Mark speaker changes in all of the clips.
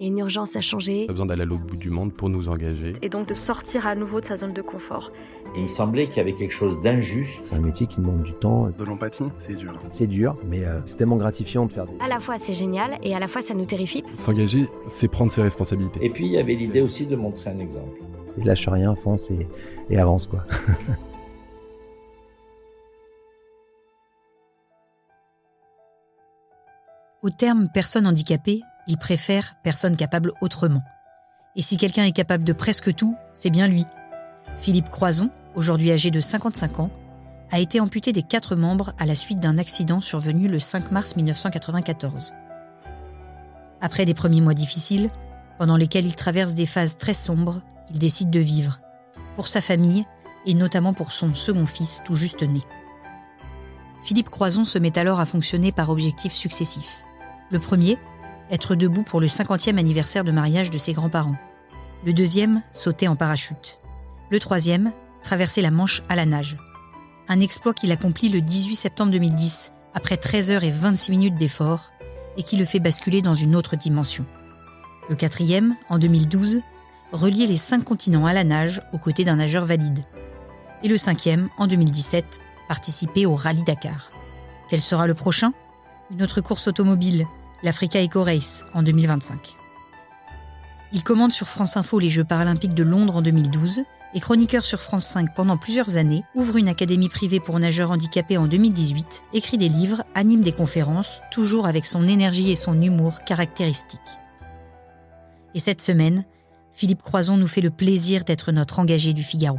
Speaker 1: Il y a une urgence à changer.
Speaker 2: a besoin d'aller à l'autre bout du monde pour nous engager.
Speaker 3: Et donc de sortir à nouveau de sa zone de confort.
Speaker 4: Il me semblait qu'il y avait quelque chose d'injuste.
Speaker 5: C'est un métier qui demande du temps.
Speaker 6: De l'empathie, c'est dur.
Speaker 5: C'est dur, mais euh, c'est tellement gratifiant de faire des...
Speaker 1: À la fois c'est génial et à la fois ça nous terrifie.
Speaker 2: S'engager, c'est prendre ses responsabilités.
Speaker 4: Et puis il y avait l'idée aussi de montrer un exemple.
Speaker 5: Et lâche rien, fonce et, et avance quoi.
Speaker 7: Au terme personne handicapée, il préfère personne capable autrement. Et si quelqu'un est capable de presque tout, c'est bien lui. Philippe Croison, aujourd'hui âgé de 55 ans, a été amputé des quatre membres à la suite d'un accident survenu le 5 mars 1994. Après des premiers mois difficiles, pendant lesquels il traverse des phases très sombres, il décide de vivre, pour sa famille et notamment pour son second fils tout juste né. Philippe Croison se met alors à fonctionner par objectifs successifs. Le premier, être debout pour le 50e anniversaire de mariage de ses grands-parents. Le deuxième, sauter en parachute. Le troisième, traverser la Manche à la nage. Un exploit qu'il accomplit le 18 septembre 2010, après 13 heures et 26 minutes d'effort, et qui le fait basculer dans une autre dimension. Le quatrième, en 2012, relier les cinq continents à la nage aux côtés d'un nageur valide. Et le cinquième, en 2017, participer au Rallye Dakar. Quel sera le prochain? Une autre course automobile, l'Africa Eco Race, en 2025. Il commande sur France Info les Jeux paralympiques de Londres en 2012 et chroniqueur sur France 5 pendant plusieurs années, ouvre une académie privée pour nageurs handicapés en 2018, écrit des livres, anime des conférences, toujours avec son énergie et son humour caractéristiques. Et cette semaine, Philippe Croison nous fait le plaisir d'être notre engagé du Figaro.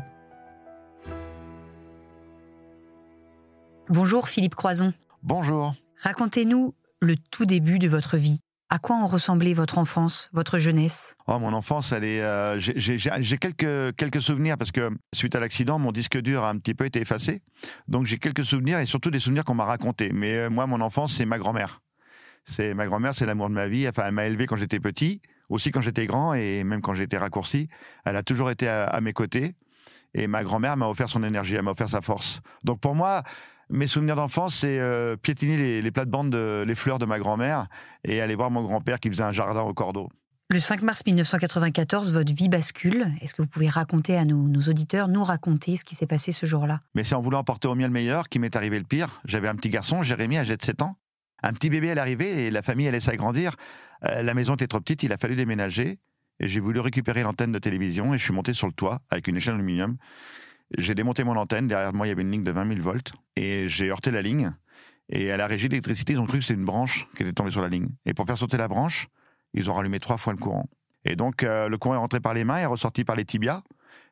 Speaker 7: Bonjour Philippe Croison.
Speaker 8: Bonjour.
Speaker 7: Racontez-nous le tout début de votre vie. À quoi ont ressemblé votre enfance, votre jeunesse?
Speaker 8: Oh, mon enfance, elle est. euh, j'ai quelques quelques souvenirs parce que suite à l'accident, mon disque dur a un petit peu été effacé. Donc j'ai quelques souvenirs et surtout des souvenirs qu'on m'a racontés. Mais euh, moi, mon enfance, c'est ma grand-mère. C'est ma grand-mère, c'est l'amour de ma vie. Enfin, elle m'a élevé quand j'étais petit, aussi quand j'étais grand et même quand j'étais raccourci. Elle a toujours été à, à mes côtés. Et ma grand-mère m'a offert son énergie, elle m'a offert sa force. Donc pour moi, mes souvenirs d'enfance, c'est euh, piétiner les, les plates-bandes, de, les fleurs de ma grand-mère et aller voir mon grand-père qui faisait un jardin au cordeau.
Speaker 7: Le 5 mars 1994, votre vie bascule. Est-ce que vous pouvez raconter à nos, nos auditeurs, nous raconter ce qui s'est passé ce jour-là?
Speaker 8: Mais c'est en voulant porter au mieux le meilleur qui m'est arrivé le pire. J'avais un petit garçon, Jérémy, âgé de 7 ans. Un petit bébé à l'arrivée et la famille allait s'agrandir. Euh, la maison était trop petite, il a fallu déménager. Et j'ai voulu récupérer l'antenne de télévision et je suis monté sur le toit avec une échelle d'aluminium. J'ai démonté mon antenne. Derrière moi, il y avait une ligne de 20 000 volts. Et j'ai heurté la ligne. Et à la régie d'électricité, ils ont cru que c'était une branche qui était tombée sur la ligne. Et pour faire sauter la branche, ils ont rallumé trois fois le courant. Et donc, euh, le courant est rentré par les mains et ressorti par les tibias.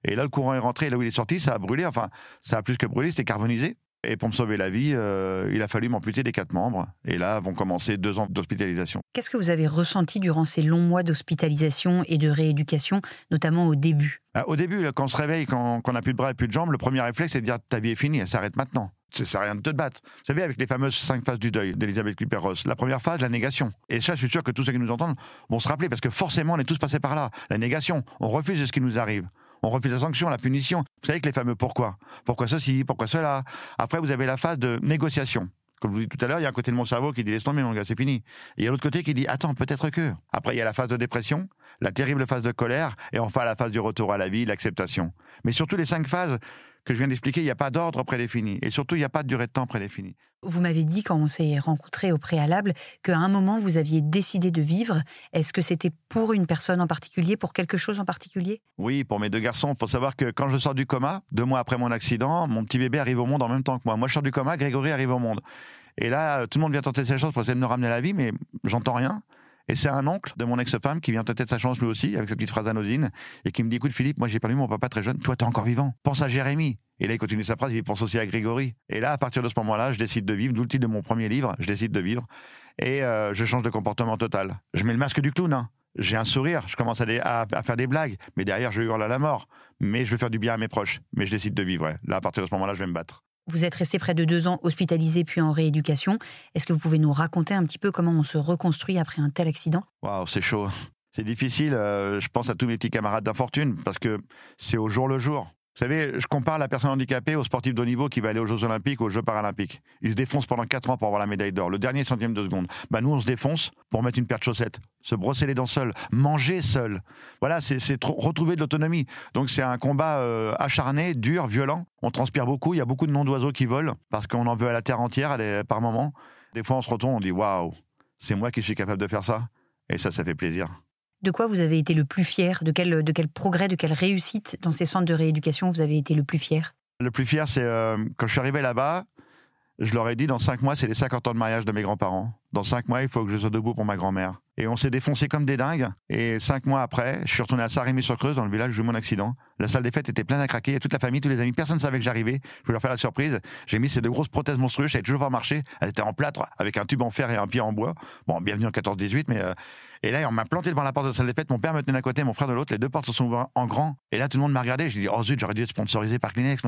Speaker 8: Et là, le courant est rentré. Et là où il est sorti, ça a brûlé. Enfin, ça a plus que brûlé, c'était carbonisé. Et pour me sauver la vie, euh, il a fallu m'amputer des quatre membres. Et là vont commencer deux ans d'hospitalisation.
Speaker 7: Qu'est-ce que vous avez ressenti durant ces longs mois d'hospitalisation et de rééducation, notamment au début?
Speaker 8: Ah, Au début, quand on se réveille, quand, on n'a plus de bras et plus de jambes, le premier réflexe, c'est de dire ta vie est finie, elle s'arrête maintenant. Ça sert à rien de te battre. Vous savez, avec les fameuses cinq phases du deuil d'Elisabeth Küpper-Ross, la première phase, la négation. Et ça, je suis sûr que tous ceux qui nous entendent vont se rappeler, parce que forcément, on est tous passés par là. La négation, on refuse ce qui nous arrive. On refuse la sanction, la punition. Vous savez que les fameux pourquoi Pourquoi ceci Pourquoi cela Après, vous avez la phase de négociation. Comme je vous dis tout à l'heure, il y a un côté de mon cerveau qui dit laisse tomber mon gars, c'est fini. Et il y a l'autre côté qui dit attends, peut-être que. Après, il y a la phase de dépression, la terrible phase de colère, et enfin la phase du retour à la vie, l'acceptation. Mais surtout les cinq phases que je viens d'expliquer, il n'y a pas d'ordre prédéfini. Et surtout, il n'y a pas de durée de temps prédéfinie.
Speaker 7: Vous m'avez dit quand on s'est rencontrés au préalable qu'à un moment vous aviez décidé de vivre. Est-ce que c'était pour une personne en particulier, pour quelque chose en particulier?
Speaker 8: Oui, pour mes deux garçons, il faut savoir que quand je sors du coma, deux mois après mon accident, mon petit bébé arrive au monde en même temps que moi. Moi, je sors du coma, Grégory arrive au monde. Et là, tout le monde vient tenter sa chance pour essayer de me ramener à la vie, mais j'entends rien. Et c'est un oncle de mon ex-femme qui vient tenter sa chance lui aussi, avec sa petite phrase anodine, et qui me dit Écoute, Philippe, moi j'ai perdu mon papa très jeune, toi t'es encore vivant. Pense à Jérémy. Et là, il continue sa phrase, il pense aussi à Grégory. Et là, à partir de ce moment-là, je décide de vivre, d'où le titre de mon premier livre, je décide de vivre. Et euh, je change de comportement total. Je mets le masque du clown, hein. J'ai un sourire, je commence à, faire des blagues, mais derrière, je hurle à la mort. Mais je veux faire du bien à mes proches. Mais je décide de vivre. Là, à partir de ce moment-là, je vais me battre.
Speaker 7: Vous êtes resté près de deux ans hospitalisé puis en rééducation. Est-ce que vous pouvez nous raconter un petit peu comment on se reconstruit après un tel accident?
Speaker 8: Waouh, c'est chaud. C'est difficile. euh, je pense à tous mes petits camarades d'infortune parce que c'est au jour le jour. Vous savez, je compare la personne handicapée au sportif de haut niveau qui va aller aux Jeux Olympiques, aux Jeux Paralympiques. Il se défonce pendant 4 ans pour avoir la médaille d'or, le dernier centième de seconde. Bah nous, on se défonce pour mettre une paire de chaussettes, se brosser les dents seul, manger seul. Voilà, c'est retrouver de l'autonomie. Donc c'est un combat euh, acharné, dur, violent. On transpire beaucoup, il y a beaucoup de noms d'oiseaux qui volent parce qu'on en veut à la terre entière par moment. Des fois, on se retourne, on dit waouh, c'est moi qui suis capable de faire ça. Et ça, ça fait plaisir.
Speaker 7: De quoi vous avez été le plus fier? De quel, de quel progrès, de quelle réussite dans ces centres de rééducation vous avez été le plus fier?
Speaker 8: Le plus fier, c'est euh, quand je suis arrivé là-bas, je leur ai dit dans cinq mois, c'est les 50 ans de mariage de mes grands-parents. Dans cinq mois, il faut que je sois debout pour ma grand-mère. Et on s'est défoncé comme des dingues. Et cinq mois après, je suis retourné à Saint-Rémy-sur-Creuse, dans le village où j'ai eu mon accident. La salle des fêtes était pleine à craquer. Toute la famille, tous les amis. Personne ne savait que j'arrivais. Je voulais leur faire la surprise. J'ai mis ces deux grosses prothèses monstrueuses. Je toujours pas marcher. Elles étaient en plâtre, avec un tube en fer et un pied en bois. Bon, bienvenue en 14-18, mais. euh, Et là, on m'a planté devant la porte de la salle des fêtes. Mon père me tenait d'un côté, mon frère de l'autre. Les deux portes se sont ouvertes en grand. Et là, tout le monde m'a regardé. J'ai dit, oh zut, j'aurais dû être sponsorisé par Kleenex.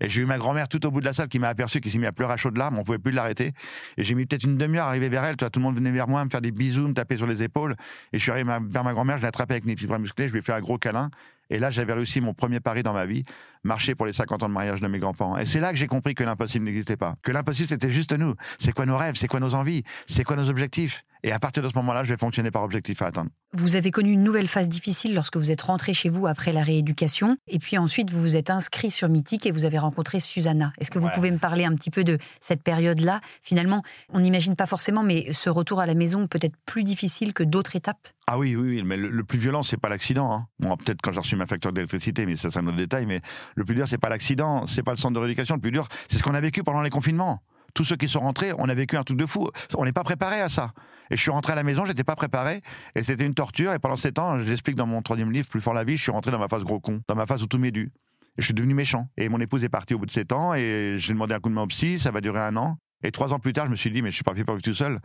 Speaker 8: Et j'ai eu ma grand-mère tout au bout de la salle qui m'a aperçu, qui s'est mis à pleurer à chaudes larmes. On pouvait plus l'arrêter. Et j'ai mis peut-être une demi-heure à arriver vers elle. Tout le monde venait vers moi, me faire des bisous, me taper sur les épaules. Et je suis arrivé vers ma grand-mère, je l'ai attrapée avec mes petits bras musclés, je lui ai fait un gros câlin. Et là, j'avais réussi mon premier pari dans ma vie, marcher pour les 50 ans de mariage de mes grands-parents. Et c'est là que j'ai compris que l'impossible n'existait pas. Que l'impossible, c'était juste nous. C'est quoi nos rêves? C'est quoi nos envies? C'est quoi nos objectifs? Et à partir de ce moment-là, je vais fonctionner par objectif à atteindre.
Speaker 7: Vous avez connu une nouvelle phase difficile lorsque vous êtes rentré chez vous après la rééducation. Et puis ensuite, vous vous êtes inscrit sur Mythique et vous avez rencontré Susanna. Est-ce que vous
Speaker 8: Ouais.
Speaker 7: pouvez me parler un petit peu de cette période-là? Finalement, on n'imagine pas forcément, mais ce retour à la maison peut être plus difficile que d'autres étapes?
Speaker 8: Ah oui, oui, oui, mais le, le plus violent, c'est pas l'accident. Hein. Bon, peut-être quand j'ai reçu ma facture d'électricité, mais ça, c'est un autre détail. Mais le plus dur, c'est pas l'accident, c'est pas le centre de rééducation. Le plus dur, c'est ce qu'on a vécu pendant les confinements. Tous ceux qui sont rentrés, on a vécu un truc de fou. On n'est pas préparé à ça. Et je suis rentré à la maison, j'étais pas préparé, et c'était une torture. Et pendant ces temps, je l'explique dans mon troisième livre, Plus fort la vie, je suis rentré dans ma phase gros con, dans ma phase où tout m'est dû. Et je suis devenu méchant. Et mon épouse est partie au bout de sept ans, et j'ai demandé un coup de main au psy, ça va durer un an. Et trois ans plus tard, je me suis dit, mais je suis pas fait pour tout seul.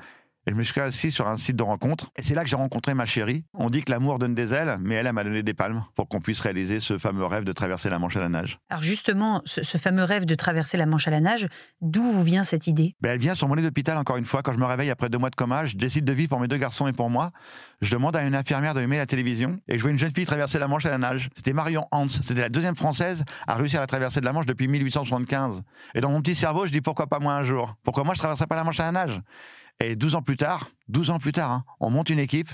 Speaker 8: Et je me suis assis sur un site de rencontre. Et c'est là que j'ai rencontré ma chérie. On dit que l'amour donne des ailes, mais elle, elle m'a donné des palmes pour qu'on puisse réaliser ce fameux rêve de traverser la Manche à la nage.
Speaker 7: Alors justement, ce, ce fameux rêve de traverser la Manche à la nage, d'où vous vient cette idée?
Speaker 8: Ben, elle vient sur mon lit d'hôpital encore une fois. Quand je me réveille après deux mois de coma, je décide de vivre pour mes deux garçons et pour moi. Je demande à une infirmière de la télévision et je vois une jeune fille traverser la Manche à la nage. C'était Marion Hans. C'était la deuxième française à réussir la traversée de la Manche depuis 1875. Et dans mon petit cerveau, je dis pourquoi pas moi un jour? Pourquoi moi je traverserais pas la Manche à la nage? Et 12 ans plus tard, 12 ans plus tard, hein, on monte une équipe.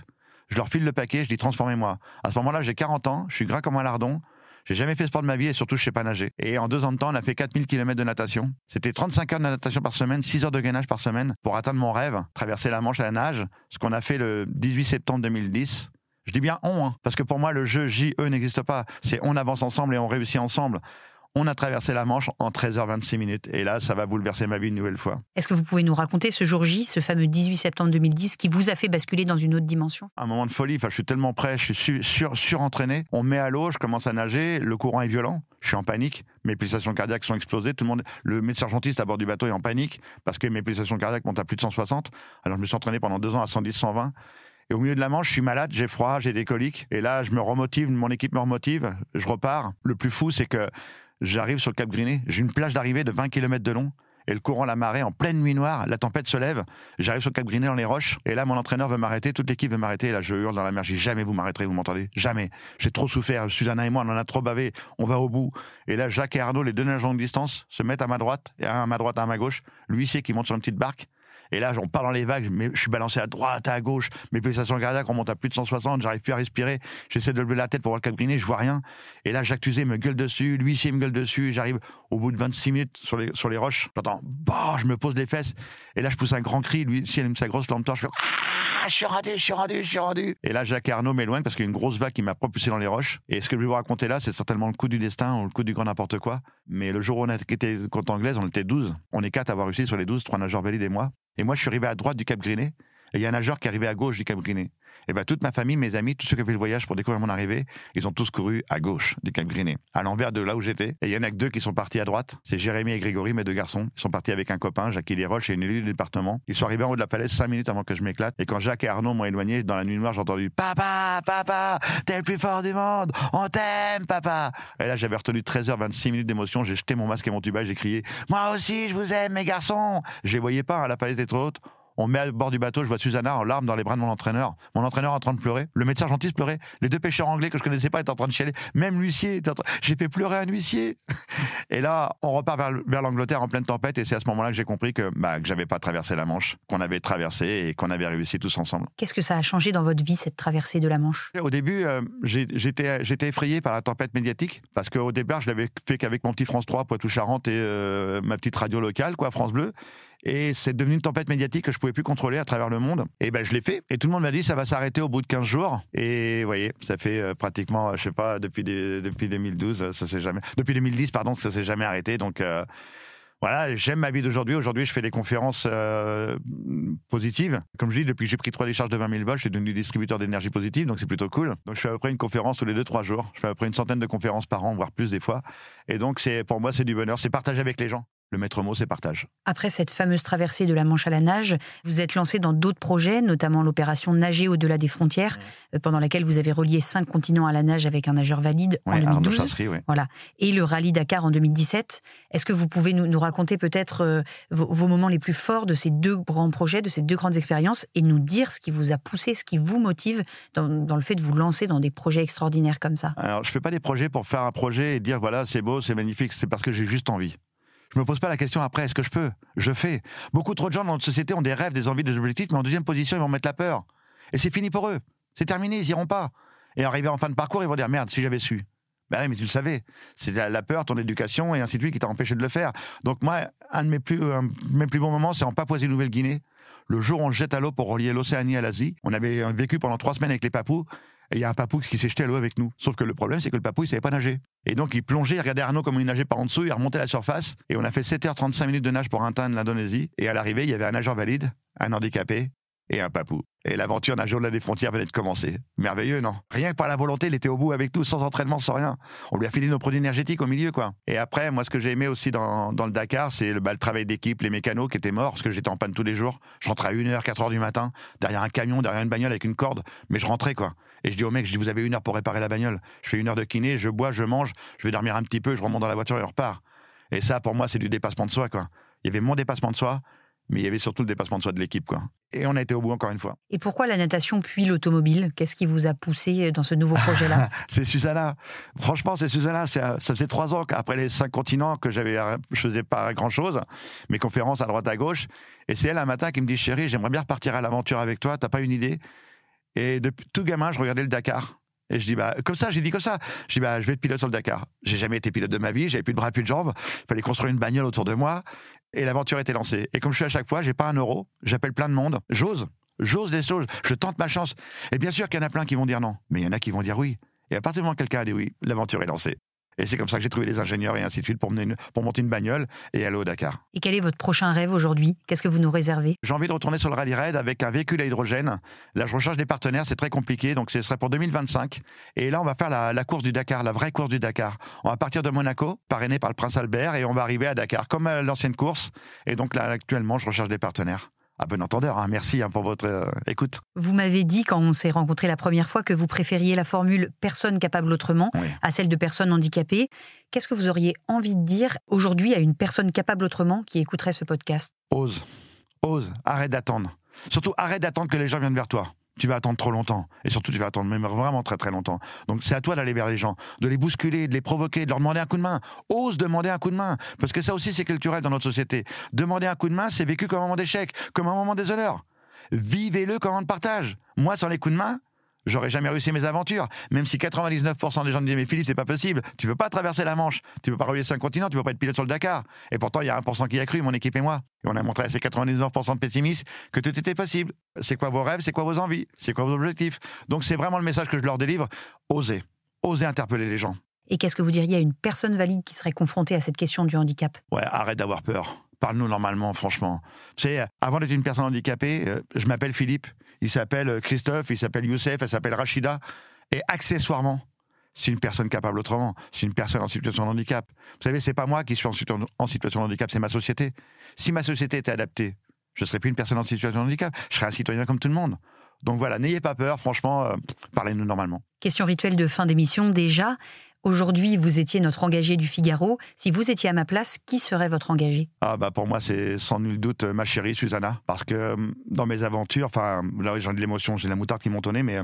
Speaker 8: Je leur file le paquet, je dis transformez-moi. À ce moment-là, j'ai 40 ans, je suis gras comme un lardon. J'ai jamais fait sport de ma vie et surtout je sais pas nager. Et en deux ans de temps, on a fait 4000 km de natation. C'était 35 heures de natation par semaine, 6 heures de gainage par semaine pour atteindre mon rêve, traverser la Manche à la nage, ce qu'on a fait le 18 septembre 2010. Je dis bien on, hein, parce que pour moi le jeu JE n'existe pas. C'est on avance ensemble et on réussit ensemble. On a traversé la Manche en 13h26 minutes. Et là, ça va bouleverser ma vie une nouvelle fois.
Speaker 7: Est-ce que vous pouvez nous raconter ce jour J, ce fameux 18 septembre 2010, qui vous a fait basculer dans une autre dimension?
Speaker 8: Un moment de folie. Enfin, je suis tellement prêt, je suis su- sur, surentraîné. On me met à l'eau, je commence à nager, le courant est violent, je suis en panique, mes pulsations cardiaques sont explosées. Tout le monde, le médecin urgentiste à bord du bateau est en panique parce que mes pulsations cardiaques montent à plus de 160. Alors, je me suis entraîné pendant deux ans à 110, 120. Et au milieu de la Manche, je suis malade, j'ai froid, j'ai des coliques. Et là, je me remotive, mon équipe me remotive, je repars. Le plus fou, c'est que j'arrive sur le Cap Griné, j'ai une plage d'arrivée de 20 km de long. Et le courant, la marée, en pleine nuit noire, la tempête se lève. J'arrive sur le Cap Griné dans les roches. Et là, mon entraîneur veut m'arrêter, toute l'équipe veut m'arrêter. Et là, je hurle dans la mer. Dis jamais vous m'arrêterez, vous m'entendez? Jamais. J'ai trop souffert. Susanna et moi, on en a trop bavé. On va au bout. Et là, Jacques et Arnaud, les deux nageurs de distance, se mettent à ma droite, et un à ma droite, un à ma gauche. L'huissier qui monte sur une petite barque. Et là, on part dans les vagues, je suis balancé à droite, à gauche. Mes pulsations cardiaques remontent à plus de 160. J'arrive plus à respirer. J'essaie de lever la tête pour voir le Cap. Je vois rien. Et là, Jacques Tuzé me gueule dessus. L'huissier me gueule dessus. J'arrive au bout de 26 minutes sur les, sur les roches. J'entends, bah, je me pose les fesses. Et là, je pousse un grand cri. Lui, si elle aime sa grosse lampe torche, je fais, ah, je suis rendu, je suis rendu, je suis rendu. Et là, Jacques Arnaud m'éloignent parce qu'il y a une grosse vague qui m'a propulsé dans les roches. Et ce que je vais vous raconter là, c'est certainement le coup du destin ou le coup du grand n'importe quoi. Mais le jour où on a quitté côte anglaise, on était 12. On est quatre à avoir réussi sur les 12, trois nageurs valides et moi. Et moi, je suis arrivé à droite du Cap Griné. Et il y a un nageur qui arrivé à gauche du Cap Griné. Et ben toute ma famille, mes amis, tous ceux qui ont fait le voyage pour découvrir mon arrivée, ils ont tous couru à gauche du Cap Griné, à l'envers de là où j'étais. Et il y en a que deux qui sont partis à droite. C'est Jérémy et Grégory, mes deux garçons. Ils sont partis avec un copain, Jacques Desroches et une élue du département. Ils sont arrivés en haut de la falaise cinq minutes avant que je m'éclate. Et quand Jacques et Arnaud m'ont éloigné dans la nuit noire, j'ai entendu Papa, papa, t'es le plus fort du monde, on t'aime, papa. Et là, j'avais retenu 13h26 minutes d'émotion. J'ai jeté mon masque et mon tuba, j'ai crié Moi aussi, je vous aime, mes garçons. Je les voyais pas, hein, la falaise était trop haute. On met à bord du bateau, je vois Susanna en larmes dans les bras de mon entraîneur. Mon entraîneur en train de pleurer. Le médecin gentil pleurait. Les deux pêcheurs anglais que je connaissais pas étaient en train de chialer. Même l'huissier était en train... J'ai fait pleurer un huissier. Et là, on repart vers, vers l'Angleterre en pleine tempête. Et c'est à ce moment-là que j'ai compris que, bah, que j'avais pas traversé la Manche, qu'on avait traversé et qu'on avait réussi tous ensemble.
Speaker 7: Qu'est-ce que ça a changé dans votre vie, cette traversée de la Manche?
Speaker 8: Au début, euh, j'étais j'étais effrayé par la tempête médiatique. Parce qu'au départ, je l'avais fait qu'avec mon petit France 3, Poitou-Charentes et euh, ma petite radio locale, quoi, France Bleu. Et c'est devenu une tempête médiatique que je pouvais plus contrôler à travers le monde. Et ben je l'ai fait. Et tout le monde m'a dit ça va s'arrêter au bout de 15 jours. Et vous voyez, ça fait euh, pratiquement, euh, je sais pas, depuis depuis 2012, euh, ça s'est jamais, depuis 2010 pardon, ça s'est jamais arrêté. Donc voilà, j'aime ma vie d'aujourd'hui. Aujourd'hui, je fais des conférences positives. Comme je dis, depuis que j'ai pris trois décharges de 20 000 volts, je suis devenu distributeur d'énergie positive, donc c'est plutôt cool. Donc je fais à peu près une conférence tous les deux trois jours. Je fais à peu près une centaine de conférences par an, voire plus des fois. Et donc c'est pour moi c'est du bonheur, c'est partager avec les gens. Le maître mot, c'est partage.
Speaker 7: Après cette fameuse traversée de la Manche à la nage, vous êtes lancé dans d'autres projets, notamment l'opération Nager au-delà des frontières, euh, pendant laquelle vous avez relié cinq continents à la nage avec un nageur valide en
Speaker 8: Ouais, Arnaud
Speaker 7: 2012.
Speaker 8: Chasserie, ouais.
Speaker 7: Voilà. Et le rallye Dakar en 2017. Est-ce que vous pouvez nous, nous raconter peut-être euh, vos, vos moments les plus forts de ces deux grands projets, de ces deux grandes expériences, et nous dire ce qui vous a poussé, ce qui vous motive dans, dans le fait de vous lancer dans des projets extraordinaires comme ça?
Speaker 8: Alors, je fais pas des projets pour faire un projet et dire voilà, c'est beau, c'est magnifique. C'est parce que j'ai juste envie. Je me pose pas la question après, est-ce que je peux? Je fais. Beaucoup trop de gens dans notre société ont des rêves, des envies, des objectifs, mais en deuxième position, ils vont mettre la peur. Et c'est fini pour eux. C'est terminé, ils iront pas. Et arrivé en fin de parcours, ils vont dire merde, si j'avais su. Ben oui, mais tu le savais. C'est la peur, ton éducation et ainsi de suite qui t'a empêché de le faire. Donc moi, un de mes plus, mes plus bons moments, c'est en Papouasie-Nouvelle-Guinée. Le jour où on jette à l'eau pour relier l'Océanie à l'Asie. On avait vécu pendant trois semaines avec les papous. Et il y a un papou qui s'est jeté à l'eau avec nous. Sauf que le problème, c'est que le papou, il savait pas nager. Et donc, il plongeait, il regardait Arnaud comme il nageait par en dessous, il remontait à la surface. Et on a fait 7h35 minutes de nage pour atteindre l'Indonésie. Et à l'arrivée, il y avait un nageur valide, un handicapé et un papou. Et l'aventure nage au-delà des frontières venait de commencer. Merveilleux, non? Rien que par la volonté, il était au bout avec nous, sans entraînement, sans rien. On lui a filé nos produits énergétiques au milieu, quoi. Et après, moi, ce que j'ai aimé aussi dans, dans le Dakar, c'est le, bah, le travail d'équipe, les mécanos qui étaient morts, parce que j'étais en panne tous les jours. Je rentrais à 1h, 4h du matin, derrière un camion, derrière une bagnole avec une corde, mais je rentrais, quoi. Et je dis au mec, je dis, vous avez une heure pour réparer la bagnole. Je fais une heure de kiné, je bois, je mange, je vais dormir un petit peu, je remonte dans la voiture et on repart. Et ça, pour moi, c'est du dépassement de soi, quoi. Il y avait mon dépassement de soi, mais il y avait surtout le dépassement de soi de l'équipe, quoi. Et on a été au bout encore une fois.
Speaker 7: Et pourquoi la natation puis l'automobile? Qu'est-ce qui vous a poussé dans ce nouveau projet-là?
Speaker 8: C'est Susanna. Franchement, c'est Susanna. Ça faisait trois ans qu'après les cinq continents que j'avais, euh, je faisais pas grand chose, mes conférences à droite à gauche. Et c'est elle un matin qui me dit, chérie, j'aimerais bien repartir à l'aventure avec toi. T'as pas une idée? Et depuis tout gamin, je regardais le Dakar. Et je dis, bah, comme ça, j'ai dit comme ça. Je dis, bah, je vais être pilote sur le Dakar. J'ai jamais été pilote de ma vie, j'avais plus de bras, plus de jambes. Il fallait construire une bagnole autour de moi. Et l'aventure était lancée. Et comme je suis à chaque fois, j'ai pas un euro, j'appelle plein de monde. J'ose. J'ose des choses. Je tente ma chance. Et bien sûr qu'il y en a plein qui vont dire non. Mais il y en a qui vont dire oui. Et à partir du moment où quelqu'un a dit oui, l'aventure est lancée. Et c'est comme ça que j'ai trouvé des ingénieurs et ainsi de suite pour, mener une- pour monter une bagnole et aller au Dakar.
Speaker 7: Et quel est votre prochain rêve aujourd'hui? Qu'est-ce que vous nous réservez?
Speaker 8: J'ai envie de retourner sur le rallye raid avec un véhicule à hydrogène. Là, je recherche des partenaires, c'est très compliqué, donc ce serait pour 2025. Et là, on va faire la, la course du Dakar, la vraie course du Dakar. On va partir de Monaco, parrainé par le Prince Albert, et on va arriver à Dakar, comme à l'ancienne course. Et donc là, actuellement, je recherche des partenaires. À bon entendeur, hein. merci hein, pour votre euh, écoute.
Speaker 7: Vous m'avez dit quand on s'est rencontrés la première fois que vous préfériez la formule personne capable autrement
Speaker 8: Oui.
Speaker 7: à celle de personne handicapée. Qu'est-ce que vous auriez envie de dire aujourd'hui à une personne capable autrement qui écouterait ce podcast?
Speaker 8: Ose. Ose. Arrête d'attendre. Surtout, arrête d'attendre que les gens viennent vers toi. Tu vas attendre trop longtemps. Et surtout, tu vas attendre même vraiment très très longtemps. Donc, c'est à toi d'aller vers les gens, de les bousculer, de les provoquer, de leur demander un coup de main. Ose demander un coup de main. Parce que ça aussi, c'est culturel dans notre société. Demander un coup de main, c'est vécu comme un moment d'échec, comme un moment déshonneur. Vivez-le comme un moment de partage. Moi, sans les coups de main, J'aurais jamais réussi mes aventures, même si 99% des gens me disent mais Philippe c'est pas possible, tu peux pas traverser la Manche, tu peux pas relier cinq continents, tu peux pas être pilote sur le Dakar. Et pourtant il y a 1% qui a cru, mon équipe et moi. Et on a montré à ces 99% de pessimistes que tout était possible. C'est quoi vos rêves, c'est quoi vos envies, c'est quoi vos objectifs? Donc c'est vraiment le message que je leur délivre. Osez, osez interpeller les gens.
Speaker 7: Et qu'est-ce que vous diriez à une personne valide qui serait confrontée à cette question du handicap?
Speaker 8: Ouais, arrête d'avoir peur. Parle-nous normalement, franchement. Tu sais, avant d'être une personne handicapée, euh, je m'appelle Philippe. Il s'appelle Christophe, il s'appelle Youssef, elle s'appelle Rachida. Et accessoirement, c'est une personne capable autrement. C'est une personne en situation de handicap. Vous savez, c'est pas moi qui suis en situation, de handicap, c'est ma société. Si ma société était adaptée, je serais plus une personne en situation de handicap. Je serais un citoyen comme tout le monde. Donc voilà, n'ayez pas peur, franchement, euh, parlez-nous normalement.
Speaker 7: Question rituelle de fin d'émission déjà. Aujourd'hui, vous étiez notre engagé du Figaro. Si vous étiez à ma place, qui serait votre engagé?
Speaker 8: Ah bah pour moi c'est sans nul doute euh, ma chérie Susanna parce que euh, dans mes aventures, enfin là j'ai de l'émotion, j'ai la moutarde qui monte au nez, mais euh,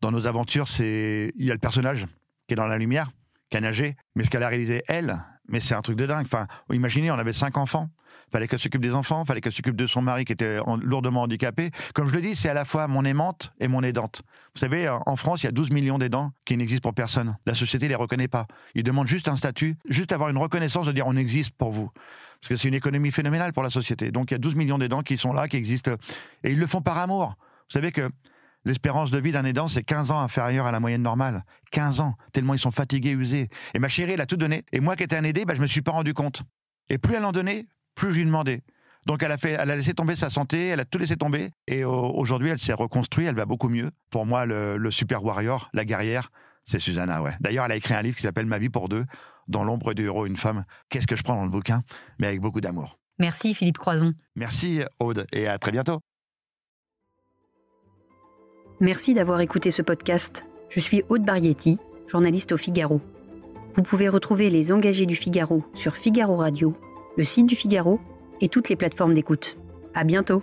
Speaker 8: dans nos aventures c'est il y a le personnage qui est dans la lumière, qui a nagé, mais ce qu'elle a réalisé elle, mais c'est un truc de dingue. Enfin imaginez on avait cinq enfants, fallait qu'elle s'occupe des enfants, fallait qu'elle s'occupe de son mari qui était en- lourdement handicapé. Comme je le dis, c'est à la fois mon aimante et mon aidante. Vous savez, en en France, il y a 12 millions d'aidants qui n'existent pour personne. La société les reconnaît pas. Ils demandent juste un statut, juste avoir une reconnaissance de dire on existe pour vous. Parce que c'est une économie phénoménale pour la société. Donc il y a 12 millions d'aidants qui sont là, qui existent. Et ils le font par amour. Vous savez que l'espérance de vie d'un aidant, c'est 15 ans inférieur à la moyenne normale. 15 ans, tellement ils sont fatigués, usés. Et ma chérie, elle a tout donné. Et moi qui étais un aidé, bah, je me suis pas rendu compte. Et plus elle en donnait, plus je lui demandais. Donc elle a fait, elle a laissé tomber sa santé, elle a tout laissé tomber. Et au- aujourd'hui, elle s'est reconstruite, elle va beaucoup mieux. Pour moi, le, le super warrior, la guerrière, c'est Susanna, ouais. D'ailleurs, elle a écrit un livre qui s'appelle Ma vie pour deux, dans l'ombre du héros, une femme. Qu'est-ce que je prends dans le bouquin? Mais avec beaucoup d'amour.
Speaker 7: Merci Philippe Croison.
Speaker 8: Merci Aude et à très bientôt.
Speaker 3: Merci d'avoir écouté ce podcast. Je suis Aude Barietti, journaliste au Figaro. Vous pouvez retrouver les engagés du Figaro sur Figaro Radio, le site du Figaro et toutes les plateformes d'écoute. À bientôt!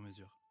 Speaker 9: sur mesure.